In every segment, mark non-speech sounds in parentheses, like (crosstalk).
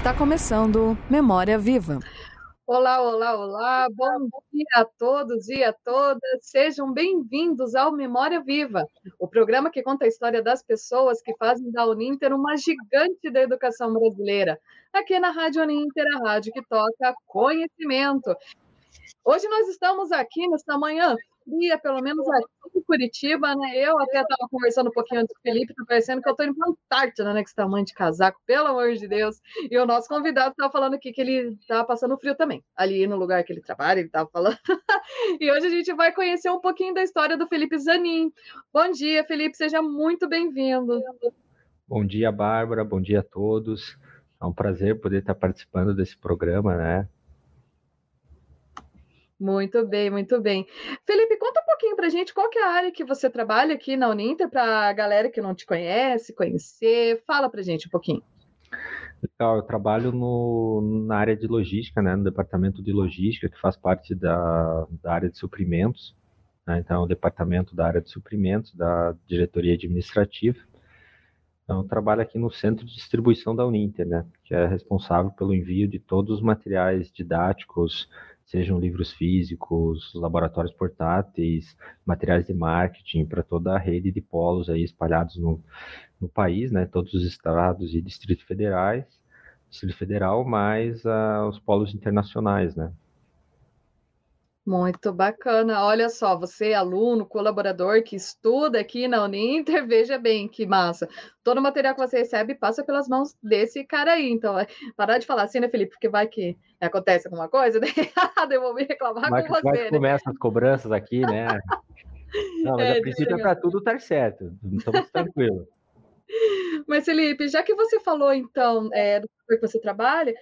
Está começando Memória Viva. Olá, olá, olá, bom dia a todos e a todas. Sejam bem-vindos ao Memória Viva, o programa que conta a história das pessoas que fazem da Uninter uma gigante da educação brasileira. Aqui na Rádio Uninter, a rádio que toca conhecimento. Hoje nós estamos aqui nesta manhã fria, pelo menos aqui em Curitiba, né? Eu até estava conversando um pouquinho antes com o Felipe, tá parecendo que eu estou indo para Antártida, né? Com esse tamanho de casaco, pelo amor de Deus. E o nosso convidado estava falando aqui que ele estava passando frio também, ali no lugar que ele trabalha, ele estava falando. (laughs) e hoje a gente vai conhecer um pouquinho da história do Felipe Zanin. Bom dia, Felipe, seja muito bem-vindo. Bom dia, Bárbara, bom dia a todos. É um prazer poder estar participando desse programa, né? Muito bem, muito bem. Felipe, conta um pouquinho para a gente qual que é a área que você trabalha aqui na Uninter, para a galera que não te conhece, conhecer. Fala para a gente um pouquinho. Legal, eu trabalho no, na área de logística, né, no departamento de logística, que faz parte da, da área de suprimentos. Né, então, o departamento da área de suprimentos, da diretoria administrativa. Então, eu trabalho aqui no centro de distribuição da Uninter, né, que é responsável pelo envio de todos os materiais didáticos, sejam livros físicos, laboratórios portáteis, materiais de marketing para toda a rede de polos aí espalhados no, no país, né, todos os estados e distritos federais, Distrito Federal, mais uh, os polos internacionais, né. Muito bacana. Olha só, você, aluno, colaborador que estuda aqui na Uninter, (laughs) veja bem que massa. Todo o material que você recebe passa pelas mãos desse cara aí. Então, parar de falar assim, né, Felipe? Porque vai que acontece alguma coisa, (laughs) né? me reclamar vai, com você. Vai né? começa as cobranças aqui, né? (laughs) Não, mas é, a princípio é para tudo estar certo. Estamos tranquilos. Mas, Felipe, já que você falou, então, é, do que você trabalha,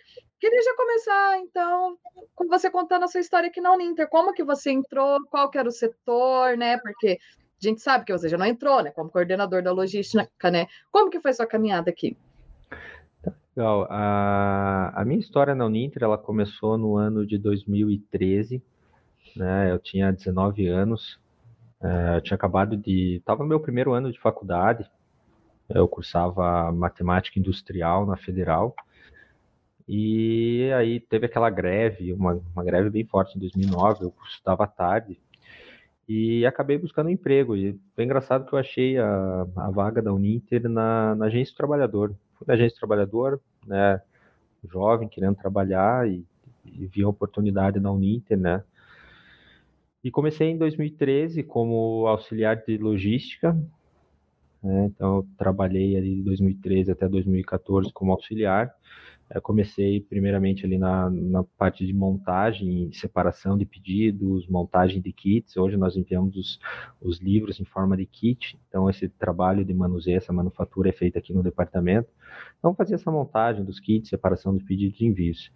Queria já começar, então, com você contando a sua história aqui na Uninter. Como que você entrou, qual que era o setor, né? Porque a gente sabe que você já não entrou, né? Como coordenador da logística, né? Como que foi sua caminhada aqui? Legal. A, a minha história na Uninter, ela começou no ano de 2013, né? Eu tinha 19 anos, é, eu tinha acabado de... Estava no meu primeiro ano de faculdade, eu cursava matemática industrial na Federal, e aí teve aquela greve, uma, uma greve bem forte em 2009, eu estudava tarde, e acabei buscando emprego. E foi engraçado que eu achei a, a vaga da Uninter na, na agência do trabalhador. Fui na agência do trabalhador, né, jovem, querendo trabalhar, e, e vi a oportunidade na Uninter, né. E comecei em 2013 como auxiliar de logística, né, então trabalhei ali de 2013 até 2014 como auxiliar, eu comecei primeiramente ali na, na parte de montagem, separação de pedidos, montagem de kits. Hoje nós enviamos os, os livros em forma de kit, então esse trabalho de manuseio, essa manufatura é feita aqui no departamento. Então fazia essa montagem dos kits, separação de pedidos e envios.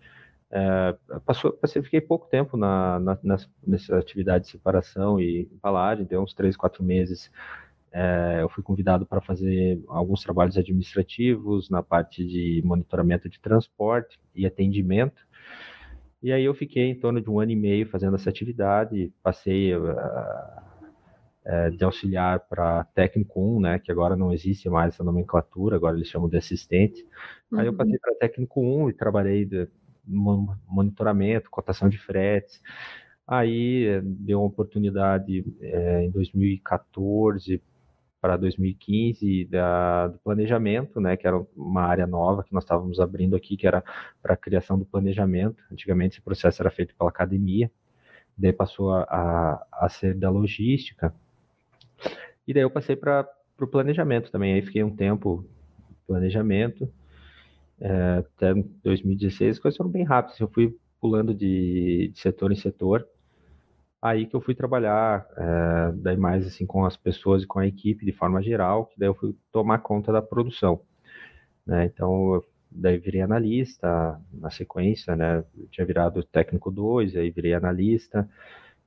É, passou, passei, fiquei pouco tempo na, na, nessa atividade de separação e embalagem, deu uns três, quatro meses é, eu fui convidado para fazer alguns trabalhos administrativos na parte de monitoramento de transporte e atendimento. E aí eu fiquei em torno de um ano e meio fazendo essa atividade, passei uh, uh, de auxiliar para técnico 1, né, que agora não existe mais essa nomenclatura, agora eles chamam de assistente. Uhum. Aí eu passei para técnico 1 e trabalhei de monitoramento, cotação de fretes. Aí deu uma oportunidade é, em 2014 para 2015 da, do planejamento, né, que era uma área nova que nós estávamos abrindo aqui, que era para a criação do planejamento. Antigamente esse processo era feito pela academia, daí passou a, a, a ser da logística, e daí eu passei para o planejamento também. Aí fiquei um tempo planejamento, é, até 2016 as coisas foram bem rápidas, eu fui pulando de, de setor em setor, aí que eu fui trabalhar é, daí mais assim com as pessoas e com a equipe de forma geral, que daí eu fui tomar conta da produção, né? Então daí virei analista na sequência, né? Tinha virado técnico 2, aí virei analista,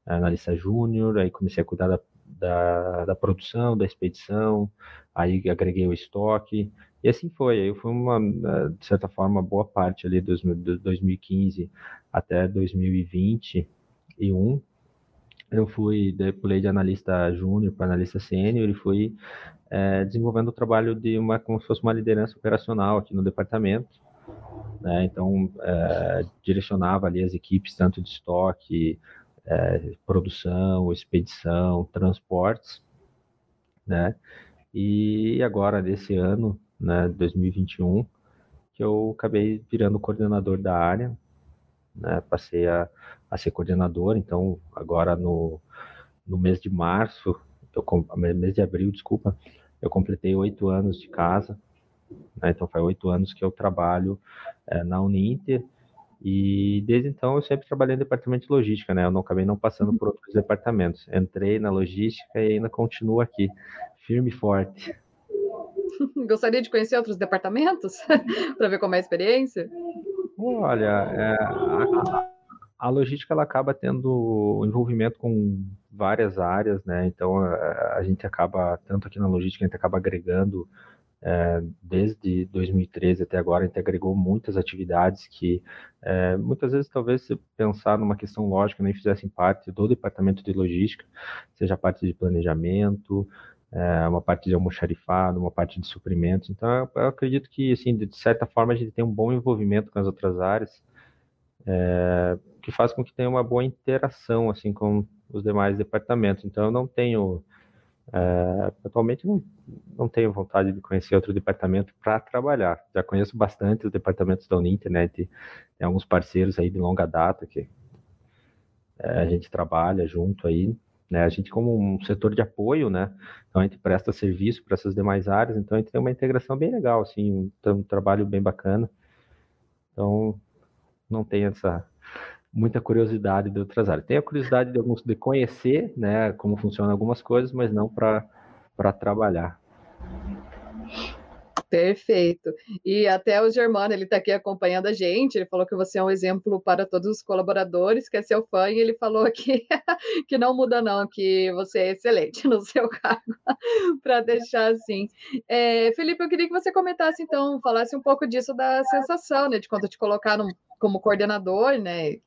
analista júnior, aí comecei a cuidar da, da, da, produção, da expedição, aí agreguei o estoque, e assim foi. Aí foi uma, de certa forma, boa parte ali de 2015 até 2021 eu fui, daí pulei de analista júnior para analista sênior e fui é, desenvolvendo o trabalho de uma, como se fosse uma liderança operacional aqui no departamento. né? Então, é, direcionava ali as equipes tanto de estoque, é, produção, expedição, transportes, né? E agora, desse ano, né, 2021, que eu acabei virando coordenador da área, né? Passei a, a ser coordenador, então agora no, no mês de março, eu, mês de abril, desculpa, eu completei oito anos de casa, né? então faz oito anos que eu trabalho é, na Uninter, e desde então eu sempre trabalhei no departamento de logística, né? Eu não acabei não passando por outros departamentos. Entrei na logística e ainda continuo aqui, firme e forte. (laughs) Gostaria de conhecer outros departamentos (laughs) para ver como é a experiência? Olha, é, a, a, logística ela acaba tendo envolvimento com várias áreas, né? Então a, a gente acaba tanto aqui na logística a gente acaba agregando é, desde 2013 até agora, a gente agregou muitas atividades que é, muitas vezes, talvez, se pensar numa questão lógica, nem fizessem parte do departamento de logística, seja parte de planejamento, é, uma parte de almoxarifado, uma parte de suprimentos. Então, eu, acredito que, assim, de certa forma, a gente tem um bom envolvimento com as outras áreas, é, que faz com que tenha uma boa interação, assim, com os demais departamentos. Então, eu não tenho é, atualmente não, não tenho vontade de conhecer outro departamento para trabalhar. Já conheço bastante os departamentos da Uninternet, né, tem alguns parceiros aí de longa data que é, a gente trabalha junto aí. Né? A gente como um setor de apoio, né? Então a gente presta serviço para essas demais áreas, então a gente tem uma integração bem legal, assim, um, trabalho bem bacana. Então não tem essa muita curiosidade de outras áreas. Tenho a curiosidade de alguns de conhecer, né, como funcionam algumas coisas, mas não para trabalhar. Perfeito. E até o Germano, ele está aqui acompanhando a gente, ele falou que você é um exemplo para todos os colaboradores, que é seu fã, e ele falou (laughs) que, que não muda não, que você é excelente no seu (laughs) cargo, para deixar assim. É, Felipe, eu queria que você comentasse, então, falasse um pouco disso da sensação, né, de quando te colocaram como coordenador, né,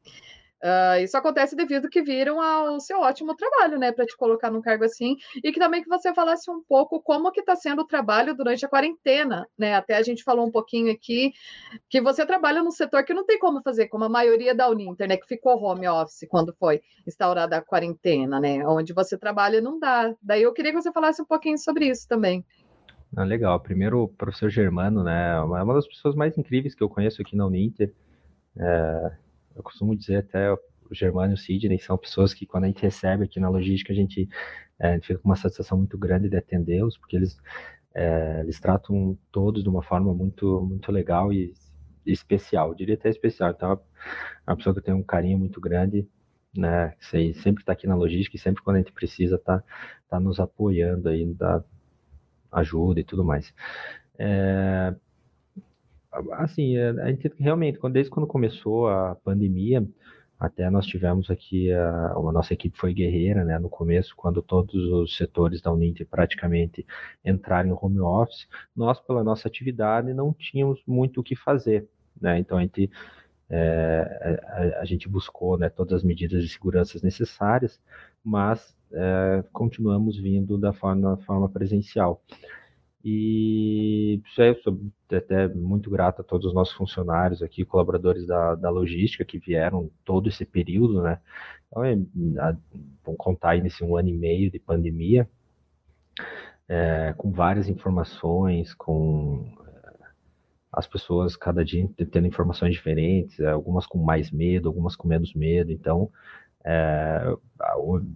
Uh, isso acontece devido que viram ao seu ótimo trabalho, né, para te colocar num cargo assim, e que também que você falasse um pouco como que está sendo o trabalho durante a quarentena, né? Até a gente falou um pouquinho aqui que você trabalha num setor que não tem como fazer, como a maioria da Uninter, né, que ficou home office quando foi instaurada a quarentena, né? Onde você trabalha não dá. Daí eu queria que você falasse um pouquinho sobre isso também. Ah, legal. Primeiro, o professor Germano, né, é uma das pessoas mais incríveis que eu conheço aqui na Uninter. É, eu costumo dizer até o Germano e o Sidney são pessoas que quando a gente recebe aqui na logística a gente, é, fica com uma satisfação muito grande de atendê-los, porque eles, é, eles tratam todos de uma forma muito, muito legal e, especial, eu diria até especial. Então, é uma pessoa que tem um carinho muito grande, né, que sempre está aqui na logística e sempre quando a gente precisa está tá nos apoiando aí, da ajuda e tudo mais. É, assim, é, a gente realmente, desde quando começou a pandemia, até nós tivemos aqui, a, a, nossa equipe foi guerreira, né, no começo, quando todos os setores da Uninter praticamente entraram em home office, nós, pela nossa atividade, não tínhamos muito o que fazer, né, então a gente, é, a, a, gente buscou, né, todas as medidas de segurança necessárias, mas é, continuamos vindo da forma, forma presencial. E é, sou até muito grato a todos os nossos funcionários aqui, colaboradores da, da logística que vieram todo esse período, né? Então, é, vamos contar aí nesse um ano e meio de pandemia, é, com várias informações, com é, as pessoas cada dia tendo informações diferentes, é, algumas com mais medo, algumas com menos medo. Então, é,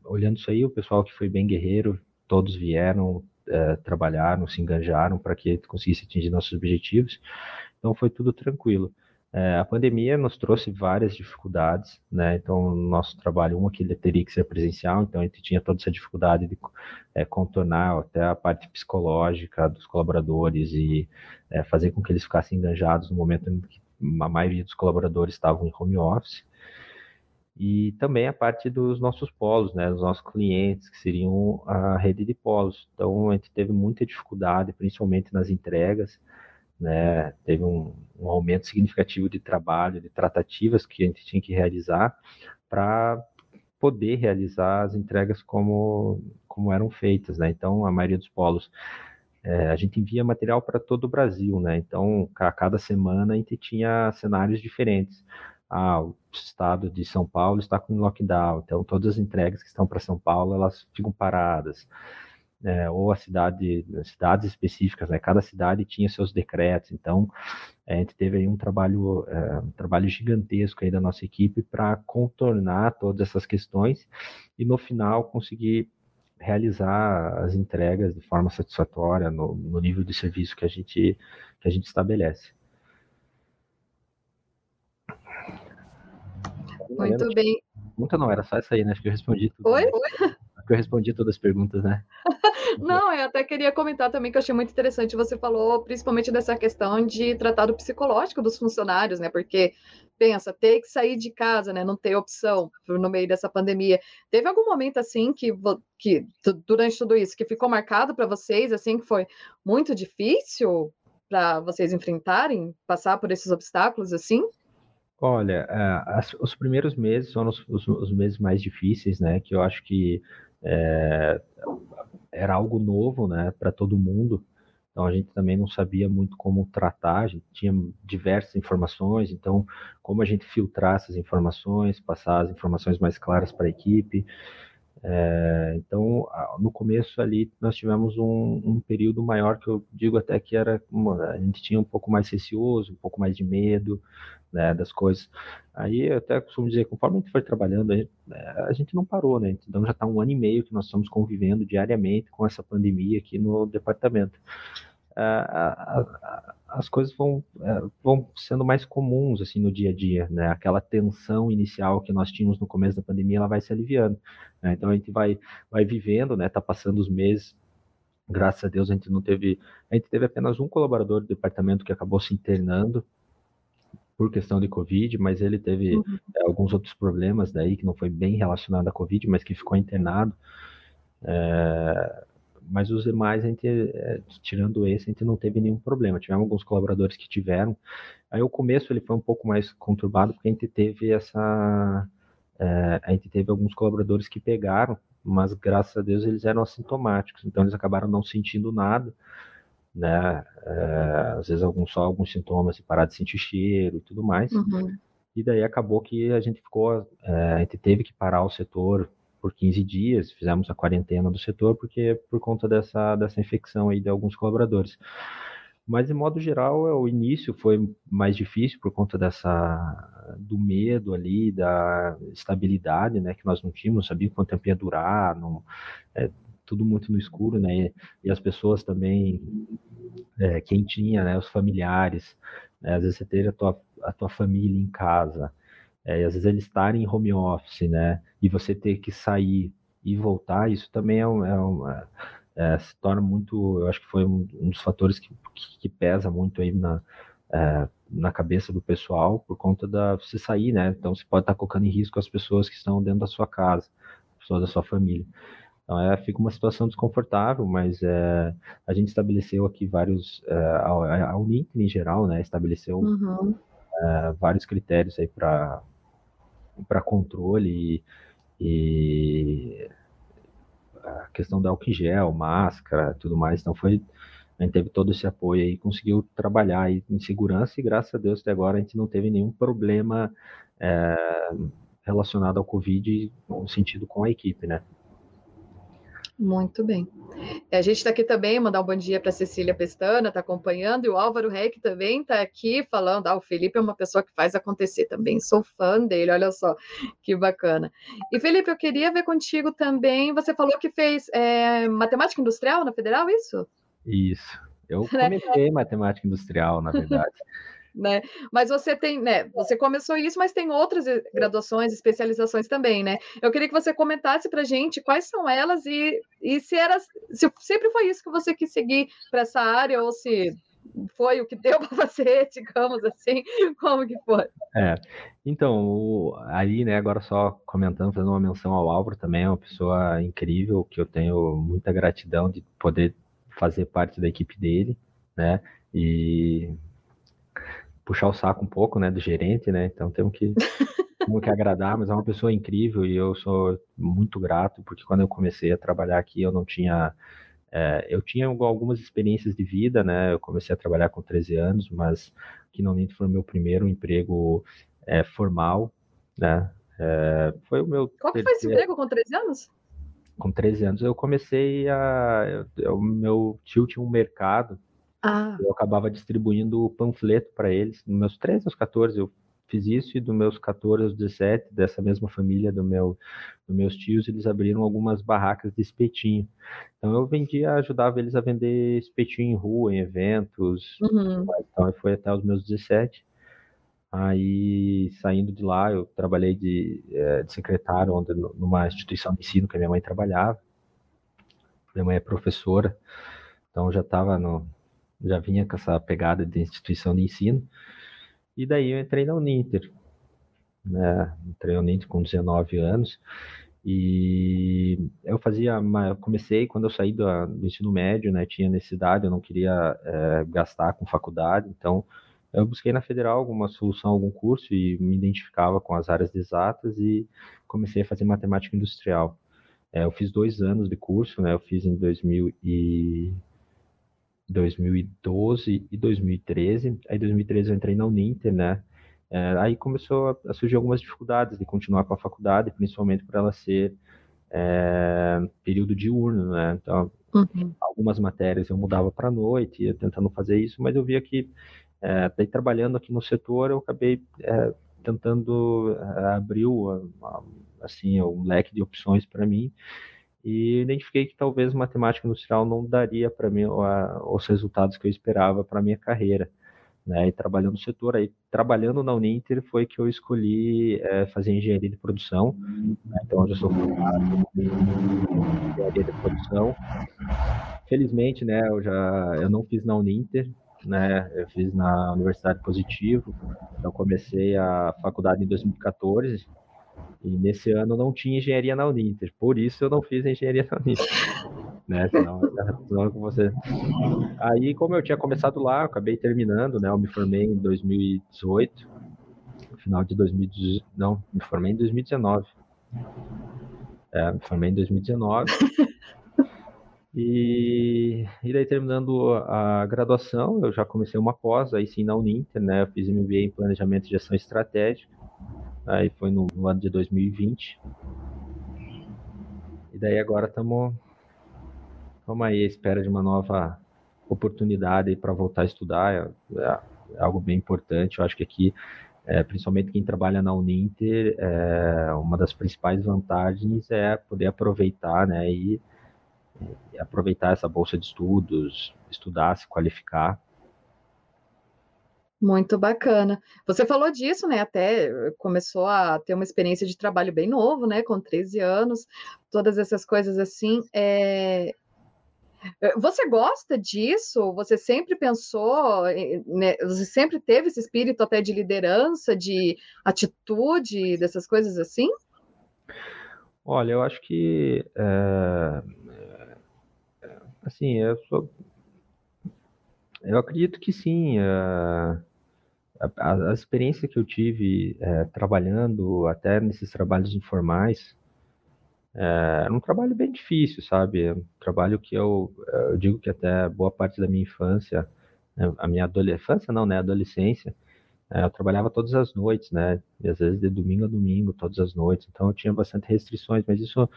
olhando isso aí, o pessoal que foi bem guerreiro, todos vieram, é, trabalharam, se engajaram para que conseguisse atingir nossos objetivos. Então foi tudo tranquilo. É, a pandemia nos trouxe várias dificuldades, né? Então, nosso trabalho, um aqui teria que ser presencial, então a gente tinha toda essa dificuldade de é, contornar até a parte psicológica dos colaboradores e é, fazer com que eles ficassem engajados no momento em que a maioria dos colaboradores estavam em home office e também a parte dos nossos polos, né, dos nossos clientes, que seriam a rede de polos. Então, a gente teve muita dificuldade, principalmente nas entregas, né, teve um, um aumento significativo de trabalho, de tratativas que a gente tinha que realizar para poder realizar as entregas como, como eram feitas, né? Então, a maioria dos polos é, a gente envia material para todo o Brasil, né? Então, a cada semana a gente tinha cenários diferentes. Ah, o estado de São Paulo está com lockdown, então todas as entregas que estão para São Paulo elas ficam paradas. É, ou a cidade, cidades específicas, né? Cada cidade tinha seus decretos, então a gente teve aí um trabalho, é, um trabalho gigantesco aí da nossa equipe para contornar todas essas questões e no final conseguir realizar as entregas de forma satisfatória no, no nível de serviço que a gente, que a gente estabelece. Muito bem. Pergunta não, era só essa aí, né? Acho que eu respondi tudo. Oi? Né? Acho que eu respondi todas as perguntas, né? (laughs) Não, eu até queria comentar também que eu achei muito interessante. Você falou principalmente dessa questão de tratar do psicológico dos funcionários, né? Porque pensa, ter que sair de casa, né? Não ter opção no meio dessa pandemia. Teve algum momento assim que, que durante tudo isso que ficou marcado para vocês, assim, que foi muito difícil para vocês enfrentarem, passar por esses obstáculos assim? Olha, uh, as, os primeiros meses foram os, os, os, meses mais difíceis, né? Que eu acho que é, era algo novo, né, para todo mundo. Então a gente também não sabia muito como tratar, a gente tinha diversas informações, então como a gente filtrar essas informações, passar as informações mais claras para a equipe. É, então no começo ali nós tivemos um, um, período maior que eu digo até que era a gente tinha um pouco mais receoso, um pouco mais de medo, né, das coisas. Aí eu até costumo dizer, conforme a gente foi trabalhando, a gente, é, a gente não parou, né? Então já está um ano e meio que nós estamos convivendo diariamente com essa pandemia aqui no departamento. As coisas vão, é, vão sendo mais comuns assim no dia a dia, né? Aquela tensão inicial que nós tínhamos no começo da pandemia, ela vai se aliviando. Né? Então a gente vai, vai vivendo, né? Tá passando os meses graças a Deus a gente não teve, a gente teve apenas um colaborador do departamento que acabou se internando, por questão de Covid, mas ele teve uhum. é, alguns outros problemas daí que não foi bem relacionado à Covid, mas que ficou internado. É, mas os demais, a gente, é, tirando esse, a gente não teve nenhum problema. Tivemos alguns colaboradores que tiveram. Aí o começo ele foi um pouco mais conturbado, porque a gente teve essa. É, a gente teve alguns colaboradores que pegaram, mas graças a Deus eles eram assintomáticos, então eles acabaram não sentindo nada né? É, às vezes alguns, só alguns sintomas, de parar de sentir cheiro e tudo mais. Uhum. E daí acabou que a gente ficou, a gente teve que parar o setor por 15 dias, fizemos a quarentena do setor porque por conta dessa, dessa infecção aí de alguns colaboradores. Mas de modo geral, é, o início foi mais difícil por conta dessa do medo ali, da estabilidade, né, que nós não tínhamos, não sabia quanto tempo ia durar, não, é, tudo muito no escuro, né? E as pessoas também, é, quem tinha, né? Os familiares, né? às vezes você ter a tua, a tua família em casa, é, e às vezes eles estarem em home office, né? E você ter que sair e voltar, isso também é, um, é, uma, é se torna muito, eu acho que foi um, um dos fatores que, que, que, pesa muito aí na, é, na cabeça do pessoal por conta da você sair, né? Então você pode estar colocando em risco as pessoas que estão dentro da sua casa, pessoas da sua família. Então, é, fica uma situação desconfortável, mas é, a gente estabeleceu aqui vários, é, a, a Uninter em geral, né, estabeleceu uhum. é, vários critérios aí para controle e, e, a questão da álcool gel, máscara, tudo mais. Então, foi, a gente teve todo esse apoio aí, conseguiu trabalhar aí em segurança e, graças a Deus, até agora a gente não teve nenhum problema é, relacionado ao Covid no sentido com a equipe, né? Muito bem. É, a gente está aqui também, mandar um bom dia para Cecília Pestana, está acompanhando, e o Álvaro Reck também está aqui falando. Ah, o Felipe é uma pessoa que faz acontecer também, sou fã dele, olha só, que bacana. E Felipe, eu queria ver contigo também, você falou que fez é, matemática industrial na Federal, isso? Isso, eu (laughs) comecei matemática industrial, na verdade. (laughs) né? Mas você tem, né? Você começou isso, mas tem outras graduações, especializações também, né? Eu queria que você comentasse para gente quais são elas e, e se era, se sempre foi isso que você quis seguir para essa área ou se foi o que deu (laughs) para fazer, digamos assim, como que foi? É, então, aí, né, agora só comentando, fazendo uma menção ao Álvaro também, é uma pessoa incrível, que eu tenho muita gratidão de poder fazer parte da equipe dele, né, e puxar o saco um pouco, né, do gerente, né? Então temos que (laughs) temos que agradar, mas é uma pessoa incrível e eu sou muito grato porque quando eu comecei a trabalhar aqui eu não tinha É, eu tinha algumas experiências de vida, né? Eu comecei a trabalhar com 13 anos, mas que não foi o meu primeiro emprego é, formal, né? É, foi o meu. Qual que foi esse emprego com 13 anos? Com 13 anos eu comecei a. O meu tio tinha um mercado. Ah. Eu acabava distribuindo panfleto para eles. Nos meus 13 aos 14 eu fiz isso e dos meus 14 aos 17, dessa mesma família do meu, dos meus tios, eles abriram algumas barracas de espetinho. Então eu vendia, ajudava eles a vender espetinho em rua, em eventos. Uhum. Então foi até os meus 17. Aí, saindo de lá, eu trabalhei de, é, de secretário onde, numa instituição de ensino que a minha mãe trabalhava. Minha mãe é professora, então já estava no, já vinha com essa pegada de instituição de ensino. E daí eu entrei na Uninter, né? Entrei na Uninter com 19 anos e eu fazia, eu comecei quando eu saí do, do, ensino médio, né? Tinha necessidade, eu não queria é, gastar com faculdade, então eu busquei na federal alguma solução, algum curso e me identificava com as áreas exatas e comecei a fazer matemática industrial. É, eu fiz dois anos de curso, né? Eu fiz em 2000 e 2012 e 2013. Aí, em 2013, eu entrei na Uninter, né? É, aí começou a, surgir algumas dificuldades de continuar com a faculdade, principalmente por ela ser é, período diurno, né? Então, uhum. algumas matérias eu mudava para a noite, ia tentando fazer isso, mas eu via que, é, daí trabalhando aqui no setor, eu acabei é, tentando é, abrir assim, um leque de opções para mim e identifiquei que talvez matemática industrial não daria para mim a, os resultados que eu esperava para minha carreira. Né, e trabalhando no setor, aí trabalhando na Uninter foi que eu escolhi é, fazer engenharia de produção, né, então hoje eu sou formado em engenharia de produção. Felizmente, né, eu já eu não fiz na Uninter, né, eu fiz na Universidade Positivo, eu comecei a faculdade em 2014, e nesse ano não tinha engenharia na Uninter, por isso eu não fiz engenharia na Uninter. (laughs) né? Senão, senão você... Aí, como eu tinha começado lá, eu acabei terminando, né? Eu me formei em 2018, no final de 2018, não, me formei em 2019. É, me formei em 2019. (laughs) E, e daí, terminando a graduação, eu já comecei uma pós, aí sim na Uninter, né? Eu fiz MBA em Planejamento e Gestão Estratégica. Aí foi no, no ano de 2020. E daí agora estamos aí à espera de uma nova oportunidade para voltar a estudar. É, é, é, algo bem importante. Eu acho que aqui, é, principalmente quem trabalha na Uninter, é, uma das principais vantagens é poder aproveitar, né, e, e aproveitar essa bolsa de estudos, estudar, se qualificar muito bacana. Você falou disso, né? Até eh, começou a ter uma experiência de trabalho bem novo, né? Com 13 anos, todas essas coisas assim. É... Você gosta disso? Você sempre pensou, né? Você sempre teve esse espírito até de liderança, de atitude, dessas coisas assim? Olha, eu acho que é... assim, eu sou eu acredito que sim. Uh, a, a, experiência que eu tive é, trabalhando até nesses trabalhos informais é, era um trabalho bem difícil, sabe? É um trabalho que eu, eu digo que até boa parte da minha infância, né, a minha adolescência não, né? Adolescência, é, eu trabalhava todas as noites, né? E às vezes de domingo a domingo, todas as noites. Então eu tinha bastante restrições, mas isso,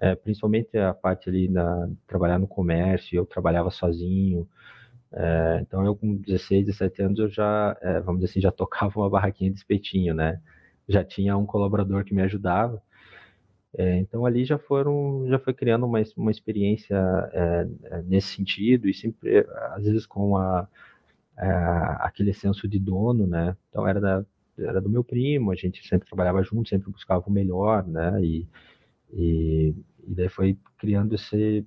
é, principalmente a parte ali na trabalhar no comércio, eu trabalhava sozinho. É, então, eu com 16, 17 anos, eu já, é, vamos dizer assim, já tocava uma barraquinha de espetinho, né? Já tinha um colaborador que me ajudava. É, então, ali já foram, já foi criando uma, uma experiência é, é, nesse sentido e sempre, às vezes, com a, a, é, aquele senso de dono, né? Então, era, da, era do meu primo, a gente sempre trabalhava junto, sempre buscava o melhor, né? E, e, e daí foi criando esse,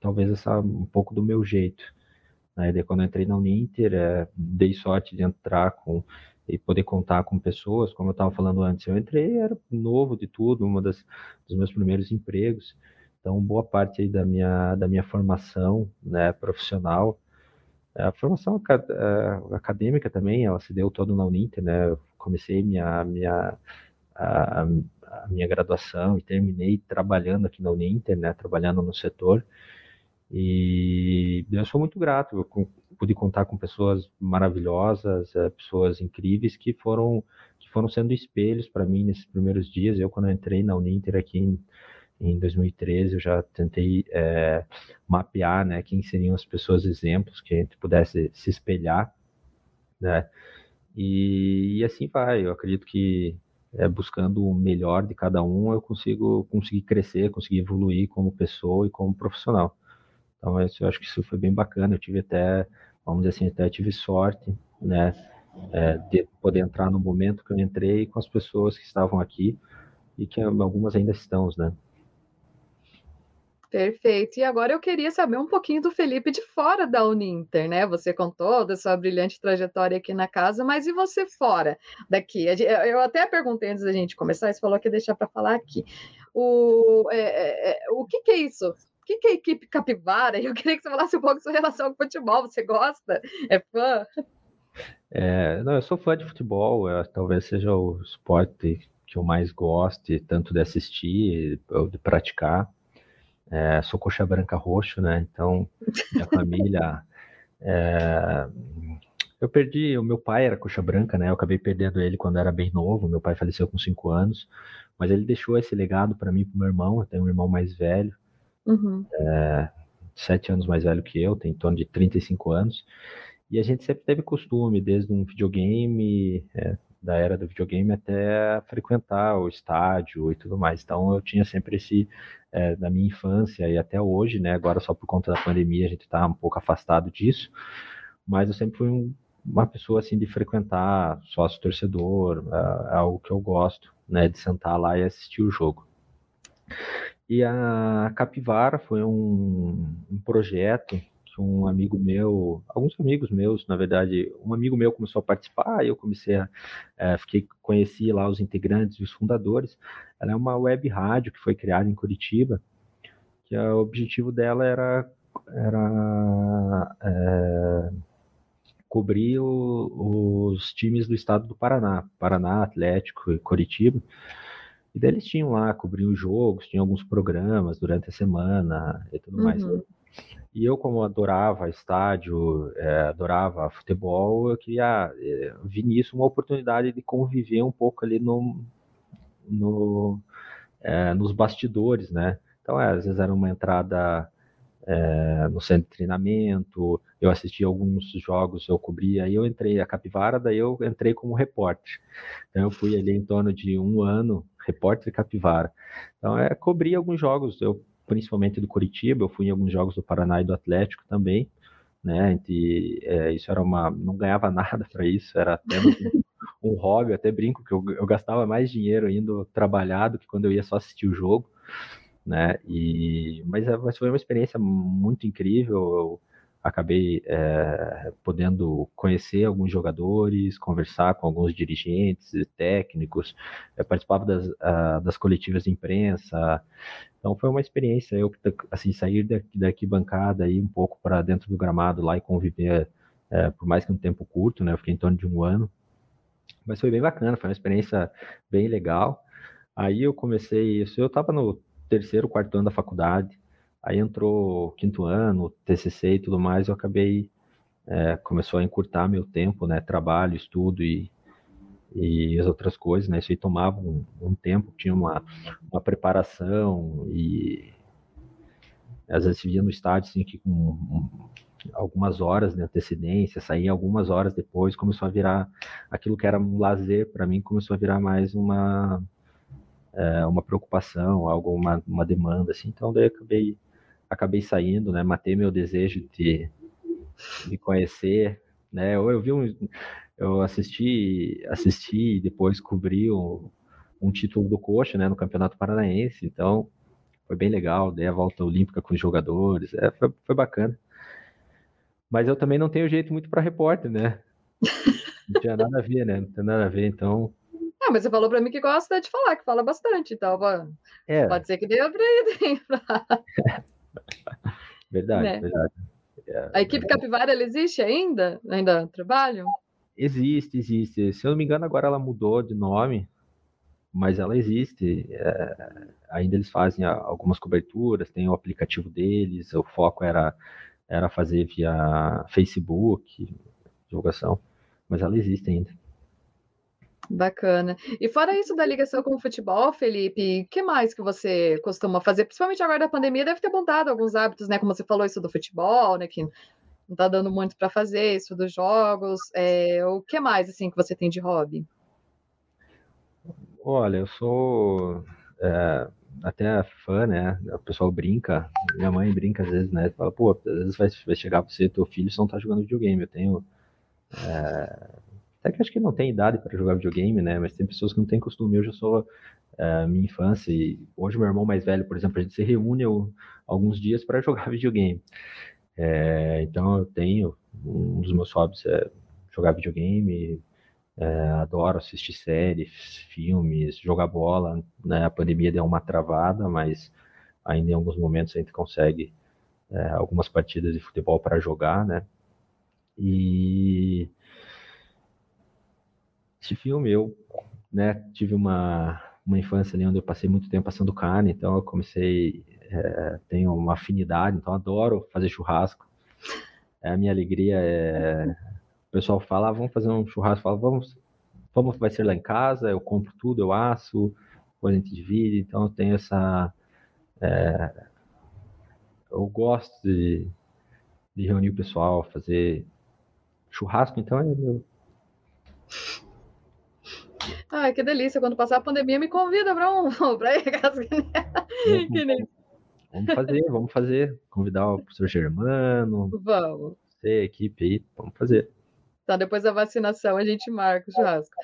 talvez, essa, um pouco do meu jeito. Né? Daí, quando entrei na Uninter, é, dei sorte de entrar com e poder contar com pessoas, como eu estava falando antes. Eu entrei, era novo de tudo, uma das dos meus primeiros empregos. Então, boa parte aí da minha da minha formação, né, profissional, a formação é, acadêmica também, ela se deu toda na Uninter, né? Eu comecei minha minha a, a minha graduação e terminei trabalhando aqui na Uninter, né, trabalhando no setor. E eu sou muito grato, eu pude contar com pessoas maravilhosas, é, pessoas incríveis que foram que foram sendo espelhos para mim nesses primeiros dias. Eu quando eu entrei na Uninter aqui em, em 2013, eu já tentei é, mapear, né, quem seriam as pessoas exemplos que a gente pudesse se espelhar, né? E, e assim vai. Eu acredito que é, buscando o melhor de cada um, eu consigo conseguir crescer, conseguir evoluir como pessoa e como profissional. Então, eu acho que isso foi bem bacana. Eu tive até, vamos dizer assim, até tive sorte, né, é, de poder entrar no momento que eu entrei com as pessoas que estavam aqui e que algumas ainda estão, né. Perfeito. E agora eu queria saber um pouquinho do Felipe de fora da Uninter, né? Você contou da sua brilhante trajetória aqui na casa, mas e você fora daqui? Eu até perguntei antes da gente começar, você falou que ia deixar para falar aqui. O, é, é, é, o que, que é isso? O que, que é a equipe capivara? (laughs) Eu queria que você falasse um pouco sua relação com o futebol. Você gosta? É fã? É, não, eu sou fã de futebol. É, talvez seja o esporte que eu mais goste, tanto de assistir ou de praticar. É, sou coxa branca roxo, né? Então, minha família. (laughs) É, eu perdi, o meu pai era coxa branca, né? Eu acabei perdendo ele quando era bem novo. Meu pai faleceu com 5 anos, mas ele deixou esse legado para mim e para meu irmão. Eu tenho um irmão mais velho, uhum. é, sete anos mais velho que eu, tem em torno de 35 anos. E a gente sempre teve costume, desde um videogame, é, da era do videogame até frequentar o estádio e tudo mais. Então eu tinha sempre esse é, da minha infância e até hoje, né? Agora só por conta da pandemia a gente está um pouco afastado disso, mas eu sempre fui um, uma pessoa assim de frequentar sócio torcedor, é, é algo que eu gosto, né? De sentar lá e assistir o jogo. E a Capivara foi um, um projeto que um amigo meu, alguns amigos meus, na verdade, um amigo meu começou a participar, eu comecei a, é, fiquei, conheci lá os integrantes e os fundadores. Ela é uma web rádio que foi criada em Curitiba, que o objetivo dela era, era é, cobrir o, os times do estado do Paraná, Paraná, Atlético e Curitiba. E daí eles tinham lá, cobriam os jogos, tinham alguns programas durante a semana e tudo uhum. mais. E eu, como adorava estádio, é, adorava futebol, eu queria é, vi nisso uma oportunidade de conviver um pouco ali no, no, é, nos bastidores, né? Então, é, às vezes era uma entrada é, no centro de treinamento, eu assisti alguns jogos, eu cobria, aí eu entrei a Capivara, daí eu entrei como repórter. Então, eu fui ali em torno de um ano, repórter Capivara. Então, é, cobri alguns jogos, eu principalmente do Curitiba, eu fui em alguns jogos do Paraná e do Atlético também, né? E, é, isso era uma, não ganhava (laughs) nada para isso, era até um, um hobby, até brinco que eu, eu gastava mais dinheiro indo trabalhar do que quando eu ia só assistir o jogo, né? E mas, é, mas foi uma experiência muito incrível. Eu, acabei é, podendo conhecer alguns jogadores, conversar com alguns dirigentes, técnicos, eu participava das, uh, das coletivas de imprensa, então foi uma experiência, eu assim sair daqui, daqui bancada aí um pouco para dentro do gramado lá e conviver é, por mais que um tempo curto, né? Eu fiquei em torno de um ano, mas foi bem bacana, foi uma experiência bem legal. Aí eu comecei, eu estava no terceiro, quarto ano da faculdade, Aí entrou quinto ano, TCC e tudo mais, eu acabei é, começou a encurtar meu tempo, né, trabalho, estudo e, e as outras coisas, né, isso aí tomava um, um tempo, tinha uma, uma preparação e às vezes via no estádio assim que com um, algumas horas de antecedência, saía algumas horas depois, começou a virar aquilo que era um lazer para mim, começou a virar mais uma é, uma preocupação, algo uma, uma demanda assim, então daí eu acabei acabei saindo, né? Matei meu desejo de, de conhecer, né? Eu, eu vi um, eu assisti, assisti e depois cobri um, um título do Coxa, né? No Campeonato Paranaense, então foi bem legal. Dei a volta olímpica com os jogadores, é, foi, foi bacana. Mas eu também não tenho jeito muito para repórter, né? (laughs) Não tinha nada a ver, né? Não tem nada a ver, então ah, mas você falou para mim que gosta de falar, que fala bastante, então é. pode ser que dê para ir. Verdade, né? verdade. É, a equipe Capivara ela existe ainda? Ainda trabalham? Existe, existe. Se eu não me engano, agora ela mudou de nome. mas ela existe. É, ainda eles fazem algumas coberturas, tem o aplicativo deles, o foco era, era fazer via Facebook, divulgação, mas ela existe ainda. Bacana. E fora isso da ligação com o futebol, Felipe, o que mais que você costuma fazer? Principalmente agora da pandemia, deve ter mudado alguns hábitos, né? Como você falou, isso do futebol, né? Que não tá dando muito para fazer, isso dos jogos. É, o que mais, assim, que você tem de hobby? Olha, eu sou é, até fã, né? O pessoal brinca, minha mãe brinca às vezes, né? Fala, pô, às vezes vai, vai chegar você, teu filho, só não tá jogando videogame. Eu tenho. É, até que acho que não tem idade para jogar videogame, né? Mas tem pessoas que não têm costume. Eu já sou é, minha infância e hoje meu irmão mais velho, por exemplo, a gente se reúne eu, alguns dias para jogar (laughs) videogame. É, então eu tenho um dos meus hobbies é jogar videogame, é, adoro assistir séries, filmes, jogar bola. Né? A pandemia deu uma travada, mas ainda em alguns momentos a gente consegue é, algumas partidas de futebol para jogar, né? E esse filme eu, né, tive uma uma infância ali onde eu passei muito tempo passando carne, então eu comecei é, tenho uma afinidade, então adoro fazer churrasco. É, a minha alegria é pessoal fala, ah, vamos fazer um churrasco, fala, vamos, vamos, vai ser lá em casa, eu compro tudo, eu asso, depois a gente divide, então eu tenho essa, é, eu gosto de, de reunir o pessoal, fazer churrasco, então é meu... Ai, que delícia. Quando passar a pandemia, me convida para um (laughs) para ir vamos, vamos fazer, vamos fazer. Convidar o professor Germano. Vamos. Você, equipe aí, vamos fazer. Tá, depois da vacinação a gente marca o churrasco.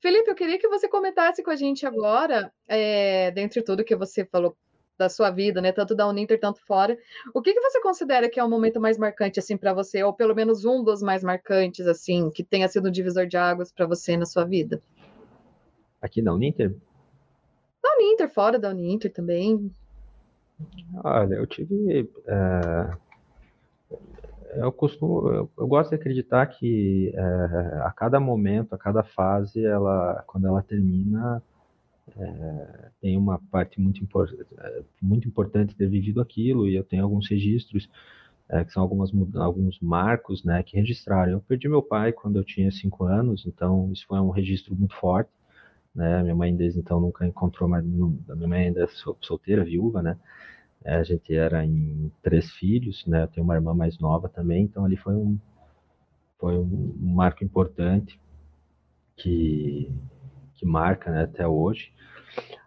Felipe, eu queria que você comentasse com a gente agora, é, dentre tudo que você falou da sua vida, né, tanto da Uninter, tanto fora, o que, que você considera que é o momento mais marcante, assim, para você, ou pelo menos um dos mais marcantes, assim, que tenha sido um divisor de águas para você na sua vida? Aqui na Uninter? Na Uninter, fora da Uninter também. Olha, eu tive... É eu costumo, eu, eu, gosto de acreditar que é, a cada momento, a cada fase, ela, quando ela termina, é, tem uma parte muito, import, é, muito importante de ter vivido aquilo e eu tenho alguns registros é, que são algumas, alguns marcos, né, que registraram. Eu perdi meu pai quando eu tinha cinco anos, então isso foi um registro muito forte. Né? Minha mãe desde então nunca encontrou mais, minha mãe ainda é solteira, viúva, né? É, a gente era em três filhos, né? Eu tenho uma irmã mais nova também, então ali foi um foi um, marco importante que que marca, né, até hoje.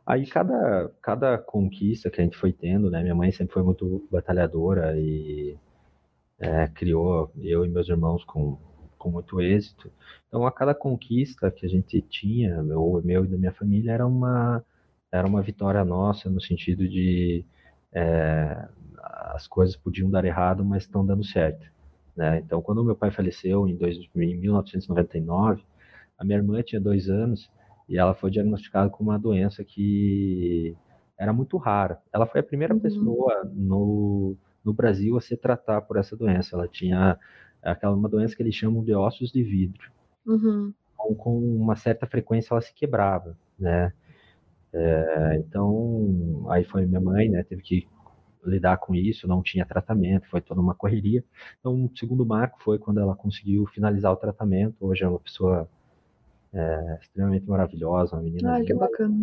Aí cada cada conquista que a gente foi tendo, né? Minha mãe sempre foi muito batalhadora e é, criou eu e meus irmãos com com muito êxito. Então a cada conquista que a gente tinha, meu, meu e da minha família, era uma era uma vitória nossa no sentido de é, as coisas podiam dar errado, mas estão dando certo. Né? Então, quando meu pai faleceu em, dois, em 1999, a minha irmã tinha dois anos e ela foi diagnosticada com uma doença que era muito rara. Ela foi a primeira uhum. pessoa no, no Brasil a se tratar por essa doença. Ela tinha aquela uma doença que eles chamam de ossos de vidro. Uhum. Com, com uma certa frequência ela se quebrava, né? É, então, aí foi minha mãe, né? Teve que lidar com isso, não tinha tratamento, foi toda uma correria. Então, o segundo marco foi quando ela conseguiu finalizar o tratamento. Hoje é uma pessoa é, extremamente maravilhosa, uma menina. Ai, que bacana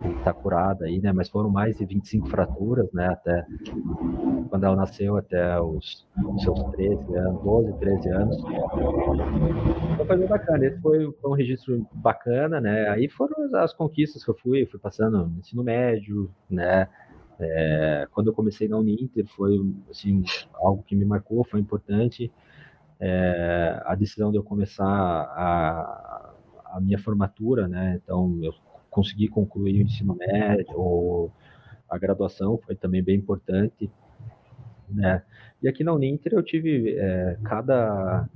está curada aí, né? Mas foram mais de 25 fraturas, né? Até quando ela nasceu, até os, os seus 13 anos, 12, 13 anos. Então foi bacana. Esse foi, foi, um registro bacana, né? Aí foram as conquistas que eu fui, fui passando no ensino médio, né? É, quando eu comecei na Uninter, foi assim, algo que me marcou, foi importante. É, a decisão de eu começar a, a minha formatura, né? Então, eu consegui concluir o ensino médio, a graduação foi também bem importante, né? E aqui na Uninter eu tive é, cada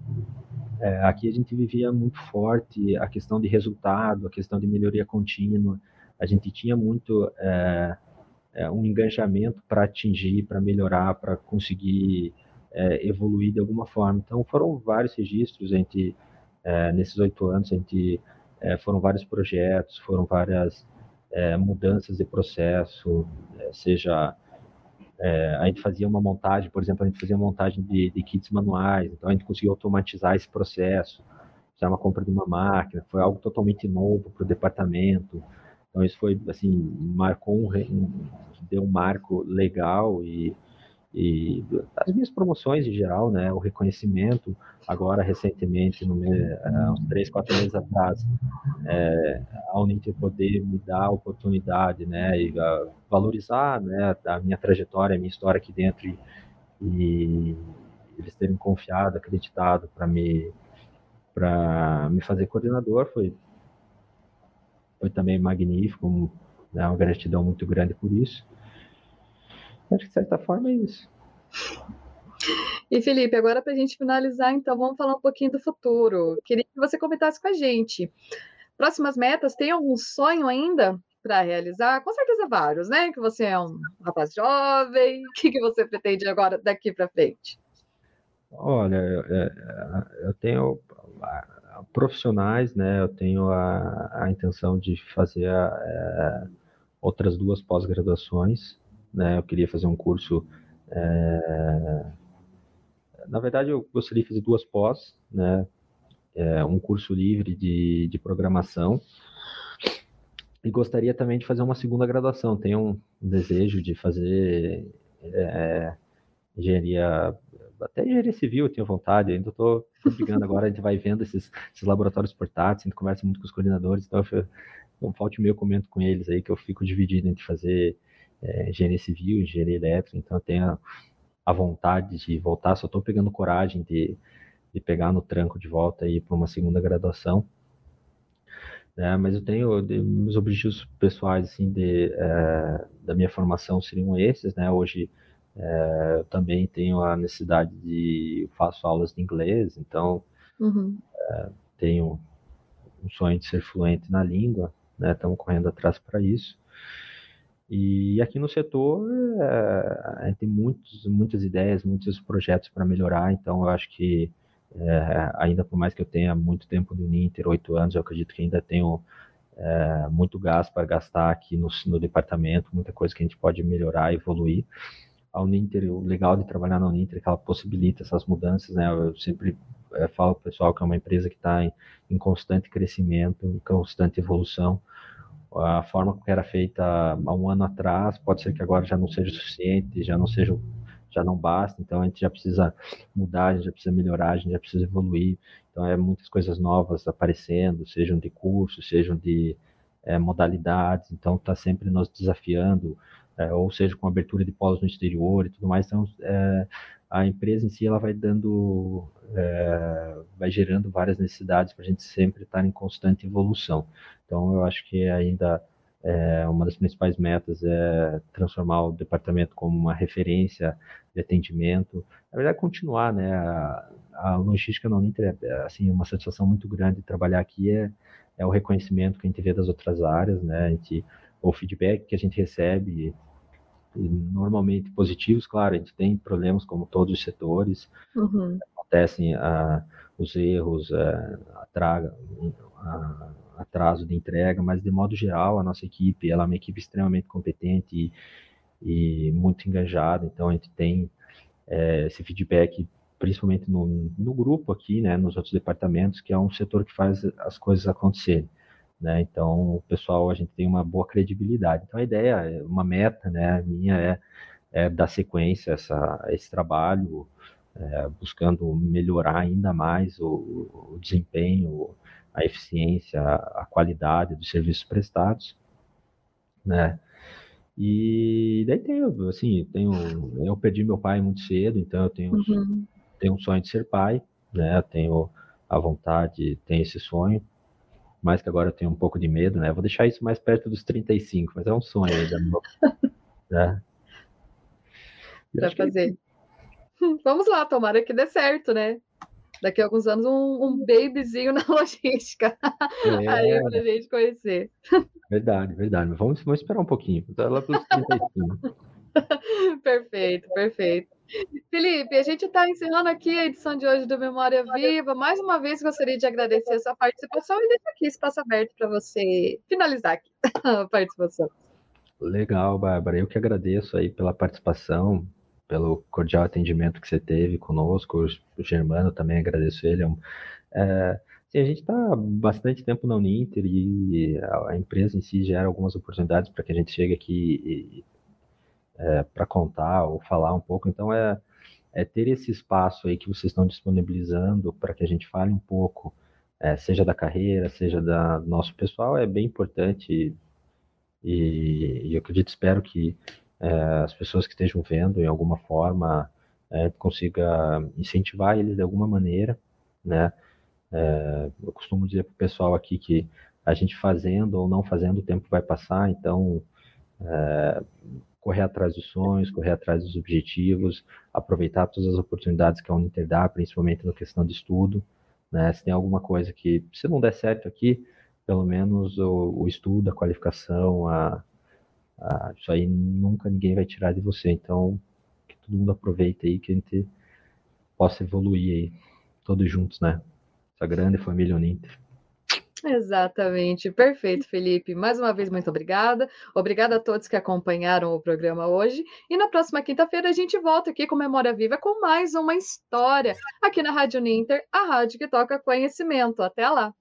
é, aqui a gente vivia muito forte a questão de resultado, a questão de melhoria contínua. A gente tinha muito é, é um engajamento para atingir, para melhorar, para conseguir é, evoluir de alguma forma. Então foram vários registros a gente é, nesses oito anos a gente é, foram vários projetos, foram várias é, mudanças de processo, é, seja é, a gente fazia uma montagem, por exemplo, a gente fazia montagem de, de kits manuais, então a gente conseguiu automatizar esse processo, fazer uma compra de uma máquina, foi algo totalmente novo para o departamento. Então isso foi assim marcou um deu um marco legal e e as minhas promoções em geral, né, o reconhecimento, agora recentemente, no uh, uns três, quatro meses atrás, é, a Uninter poder me dar a oportunidade, né, e uh, valorizar, né, a minha trajetória, a minha história aqui dentro e, e eles terem confiado, acreditado para me para me fazer coordenador foi foi também magnífico, né, uma gratidão muito grande por isso. Acho que de certa forma é isso. E Felipe, agora para a gente finalizar, então vamos falar um pouquinho do futuro. Queria que você comentasse com a gente. Próximas metas, tem algum sonho ainda para realizar? Com certeza vários, né? Que você é um rapaz jovem. O que, que você pretende agora daqui para frente? Olha, eu, é, eu tenho profissionais, né? Eu tenho a, a intenção de fazer é, outras duas pós-graduações né? Eu queria fazer um curso. É... Na verdade, eu gostaria de fazer duas pós, né? É, um curso livre de, de programação e gostaria também de fazer uma segunda graduação. Tenho um desejo de fazer é, engenharia, até engenharia civil, eu tenho vontade. Ainda estou brigando agora. A gente vai vendo esses, esses laboratórios portáteis, a gente conversa muito com os coordenadores, então eu, não falte o meu comento com eles aí que eu fico dividido entre fazer é, engenharia civil, engenharia elétrica, então eu tenho a, a vontade de voltar, só estou pegando coragem de, de pegar no tranco de volta e ir para uma segunda graduação. É, mas eu tenho de, meus objetivos pessoais assim de, é, da minha formação seriam esses, né? Hoje é, eu também tenho a necessidade de faço aulas de inglês, então uhum. É, tenho um sonho de ser fluente na língua, né? Estamos correndo atrás para isso. E aqui no setor é, tem muitos, muitas ideias, muitos projetos para melhorar, então eu acho que é, ainda por mais que eu tenha muito tempo no Uninter, oito anos, eu acredito que ainda tenho é, muito gás para gastar aqui no, no, departamento, muita coisa que a gente pode melhorar, evoluir. A Uninter, o legal de trabalhar na Uninter é que ela possibilita essas mudanças, né? Eu sempre falo para o pessoal que é uma empresa que está em, em constante crescimento, em constante evolução a forma que era feita há um ano atrás pode ser que agora já não seja suficiente, já não seja, já não basta, então a gente já precisa mudar, a gente já precisa melhorar, a gente já precisa evoluir. Então é muitas coisas novas aparecendo, sejam de cursos, sejam de é, modalidades, então está sempre nos desafiando, é, ou seja com abertura de polos no exterior e tudo mais. Então é, a empresa em si ela vai dando, é, vai gerando várias necessidades para a gente sempre estar em constante evolução. Então, eu acho que ainda é, uma das principais metas é transformar o departamento como uma referência de atendimento. Na verdade, continuar, né? A, a logística não Uninter é assim uma satisfação muito grande trabalhar aqui é, é o reconhecimento que a gente vê das outras áreas, né? A gente, o feedback que a gente recebe normalmente positivos, claro, a gente tem problemas como todos os setores, uhum. acontecem ah, os erros, ah, a traga, a, atraso de entrega, mas de modo geral a nossa equipe ela é uma equipe extremamente competente e, e muito engajada, então a gente tem é, esse feedback principalmente no, no grupo aqui, né, nos outros departamentos, que é um setor que faz as coisas acontecerem. Né? Então, o pessoal, a gente tem uma boa credibilidade. Então, a ideia, uma meta, né, minha é, é dar sequência a, essa, a esse trabalho, é, buscando melhorar ainda mais o, o desempenho, a eficiência, a qualidade dos serviços prestados, né? E daí tenho, assim, tenho, eu perdi meu pai muito cedo, então eu tenho, uhum. tenho um sonho de ser pai, né? Eu tenho a vontade, tenho esse sonho, mas que agora eu tenho um pouco de medo, né? Vou deixar isso mais perto dos 35, mas é um sonho ainda, né? (laughs) Para fazer. Que... (laughs) Vamos lá, tomara que dê certo, né? daqui a alguns anos um, um babyzinho (laughs) na logística. É. Aí pra gente conhecer. Verdade, verdade. Mas vamos, vamos esperar um pouquinho. Lá pelos 35. (laughs) perfeito, perfeito. Felipe, a gente está encerrando aqui a edição de hoje do Memória Viva. Mais uma vez gostaria de agradecer a sua participação e deixar aqui espaço aberto para você finalizar aqui (laughs) a participação. Legal, Bárbara. Eu que agradeço aí pela participação, pelo cordial atendimento que você teve conosco. O Germano também agradeço ele. É, sim, a gente está bastante tempo na Uninter e a, empresa em si gera algumas oportunidades para que a gente chegue aqui é, para contar ou falar um pouco. Então, é, é ter esse espaço aí que vocês estão disponibilizando para que a gente fale um pouco, é, seja da carreira, seja da, do nosso pessoal, é bem importante. E, e eu acredito, espero que é, as pessoas que estejam vendo em alguma forma é, consiga incentivar eles de alguma maneira, né? É, eu costumo dizer para o pessoal aqui que a gente fazendo ou não fazendo o tempo vai passar, então correr atrás dos sonhos, correr atrás dos objetivos, aproveitar todas as oportunidades que a Uninter dá, principalmente na questão de estudo. Né? Se tem alguma coisa que, se não der certo aqui, pelo menos o, o estudo, a qualificação, a, a, isso aí nunca ninguém vai tirar de você. Então, que todo mundo aproveite aí, que a gente possa evoluir aí, todos juntos, né? Essa grande família Uninter. Exatamente, perfeito, Felipe. Mais uma vez, muito obrigada. Obrigada a todos que acompanharam o programa hoje. E na próxima quinta-feira a gente volta aqui com Memória Viva com mais uma história aqui na Rádio Ninter, a rádio que toca conhecimento. Até lá!